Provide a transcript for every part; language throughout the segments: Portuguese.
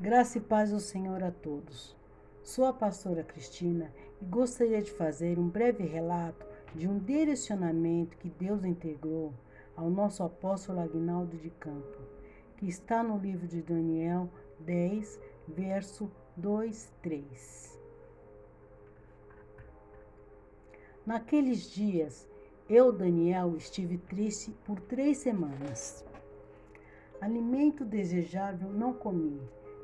Graça e paz do Senhor a todos. Sou a pastora Cristina e gostaria de fazer um breve relato de um direcionamento que Deus integrou ao nosso apóstolo Agnaldo de Campo, que está no livro de Daniel 10, verso 2, 3. Naqueles dias, eu, Daniel, estive triste por três semanas. Alimento desejável não comi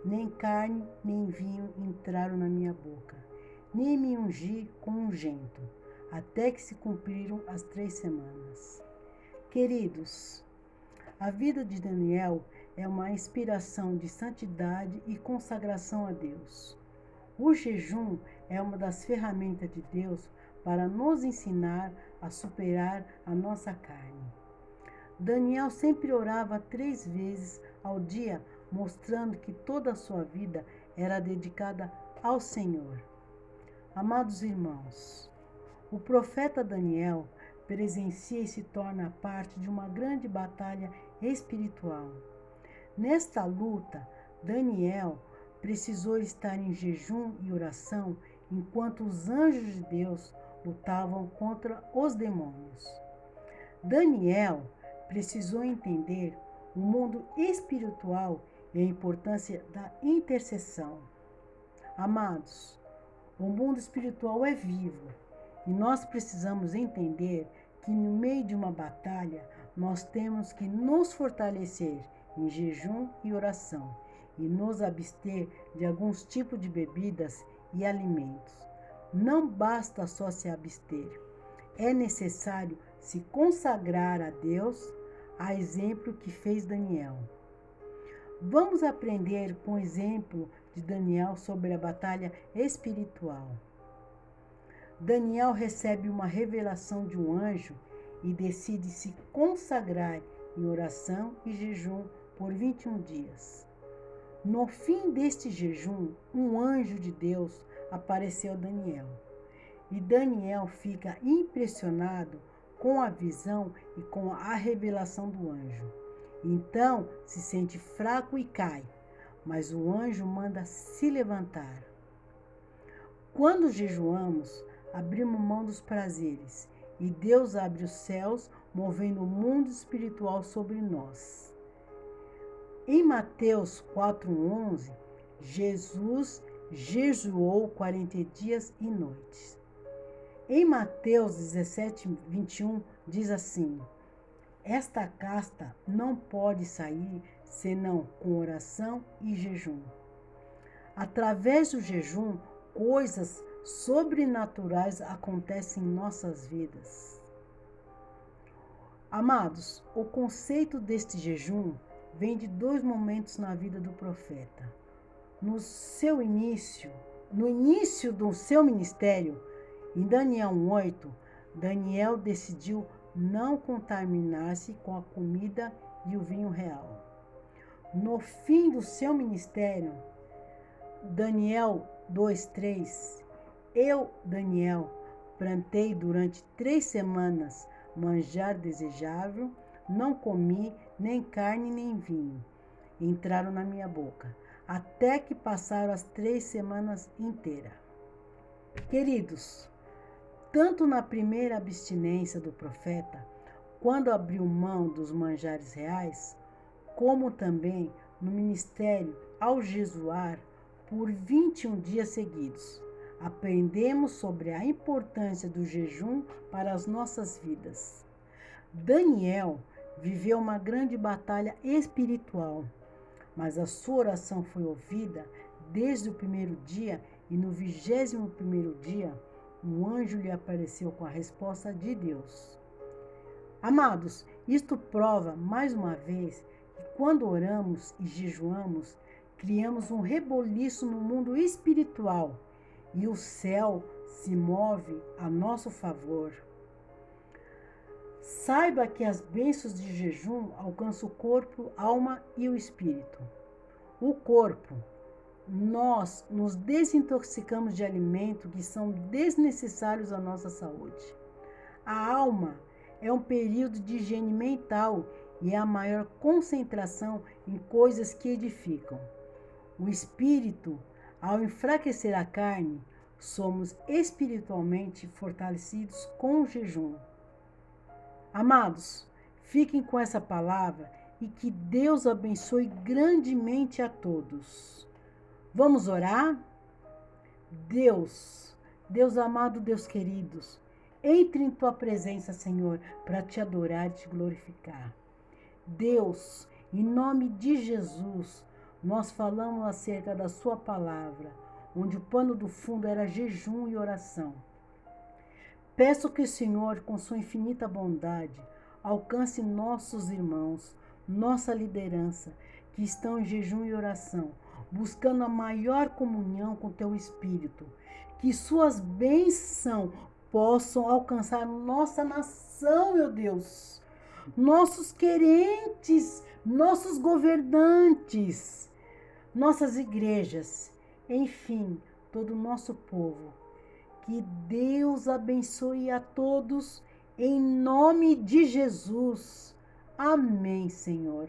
nem carne, nem vinho entraram na minha boca, nem me ungi com ungento, até que se cumpriram as três semanas. Queridos, a vida de Daniel é uma inspiração de santidade e consagração a Deus. O jejum é uma das ferramentas de Deus para nos ensinar a superar a nossa carne. Daniel sempre orava três vezes ao dia mostrando que toda a sua vida era dedicada ao Senhor. Amados irmãos, o profeta Daniel presencia e se torna parte de uma grande batalha espiritual. Nesta luta, Daniel precisou estar em jejum e oração enquanto os anjos de Deus lutavam contra os demônios. Daniel precisou entender o mundo espiritual e a importância da intercessão. Amados, o mundo espiritual é vivo e nós precisamos entender que no meio de uma batalha nós temos que nos fortalecer em jejum e oração e nos abster de alguns tipos de bebidas e alimentos. Não basta só se abster, é necessário se consagrar a Deus, a exemplo que fez Daniel. Vamos aprender com o exemplo de Daniel sobre a batalha espiritual. Daniel recebe uma revelação de um anjo e decide se consagrar em oração e jejum por 21 dias. No fim deste jejum, um anjo de Deus apareceu a Daniel. E Daniel fica impressionado com a visão e com a revelação do anjo. Então se sente fraco e cai, mas o anjo manda se levantar. Quando jejuamos, abrimos mão dos prazeres e Deus abre os céus, movendo o mundo espiritual sobre nós. Em Mateus 4:11, Jesus jejuou 40 dias e noites. Em Mateus 17, 21, diz assim: esta casta não pode sair senão com oração e jejum. Através do jejum, coisas sobrenaturais acontecem em nossas vidas. Amados, o conceito deste jejum vem de dois momentos na vida do profeta. No seu início, no início do seu ministério, em Daniel 8, Daniel decidiu não contaminar-se com a comida e o vinho real. No fim do seu ministério, Daniel 2:3, eu, Daniel, plantei durante três semanas manjar desejável, não comi nem carne nem vinho. Entraram na minha boca, até que passaram as três semanas inteiras. Queridos, tanto na primeira abstinência do profeta, quando abriu mão dos manjares reais, como também no ministério ao jejuar por 21 dias seguidos. Aprendemos sobre a importância do jejum para as nossas vidas. Daniel viveu uma grande batalha espiritual, mas a sua oração foi ouvida desde o primeiro dia e no vigésimo primeiro dia um anjo lhe apareceu com a resposta de Deus. Amados, isto prova mais uma vez que quando oramos e jejuamos, criamos um reboliço no mundo espiritual e o céu se move a nosso favor. Saiba que as bênçãos de jejum alcançam o corpo, alma e o espírito. O corpo, nós nos desintoxicamos de alimentos que são desnecessários à nossa saúde. A alma é um período de higiene mental e a maior concentração em coisas que edificam. O espírito, ao enfraquecer a carne, somos espiritualmente fortalecidos com o jejum. Amados, fiquem com essa palavra e que Deus abençoe grandemente a todos. Vamos orar? Deus, Deus amado, Deus queridos, entre em tua presença, Senhor, para te adorar e te glorificar. Deus, em nome de Jesus, nós falamos acerca da Sua palavra, onde o pano do fundo era jejum e oração. Peço que o Senhor, com Sua infinita bondade, alcance nossos irmãos, nossa liderança, que estão em jejum e oração, buscando a maior comunhão com Teu Espírito. Que Suas bênçãos possam alcançar nossa nação, meu Deus, nossos querentes, nossos governantes, nossas igrejas, enfim, todo o nosso povo. Que Deus abençoe a todos em nome de Jesus. Amém, Senhor.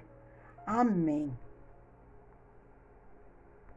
Amém.